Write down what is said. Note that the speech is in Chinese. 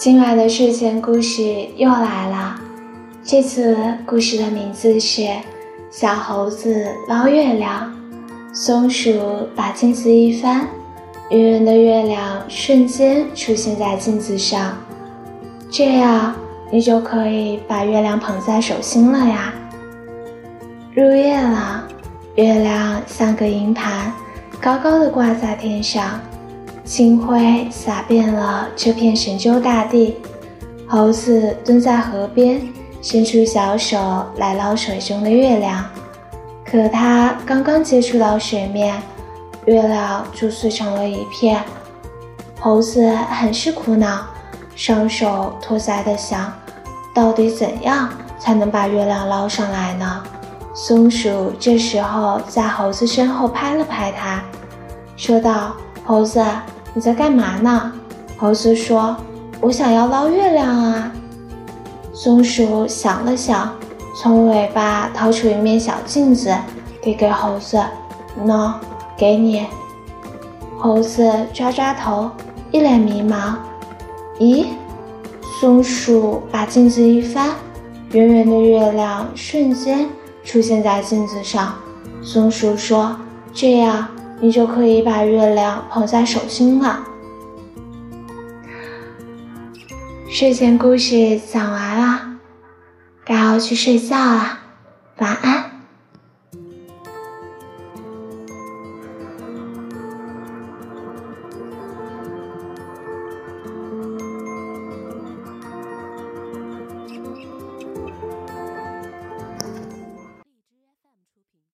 今晚的睡前故事又来了，这次故事的名字是《小猴子捞月亮》。松鼠把镜子一翻，圆圆的月亮瞬间出现在镜子上，这样你就可以把月亮捧在手心了呀。入夜了，月亮像个银盘，高高的挂在天上。清辉洒遍了这片神州大地。猴子蹲在河边，伸出小手来捞水中的月亮。可它刚刚接触到水面，月亮就碎成了一片。猴子很是苦恼，双手托腮的想：到底怎样才能把月亮捞上来呢？松鼠这时候在猴子身后拍了拍它，说道：“猴子。”你在干嘛呢？猴子说：“我想要捞月亮啊。”松鼠想了想，从尾巴掏出一面小镜子，递给猴子：“喏，给你。”猴子抓抓头，一脸迷茫。咦？松鼠把镜子一翻，圆圆的月亮瞬间出现在镜子上。松鼠说：“这样。”你就可以把月亮捧在手心了。睡前故事讲完了，该要去睡觉了，晚安。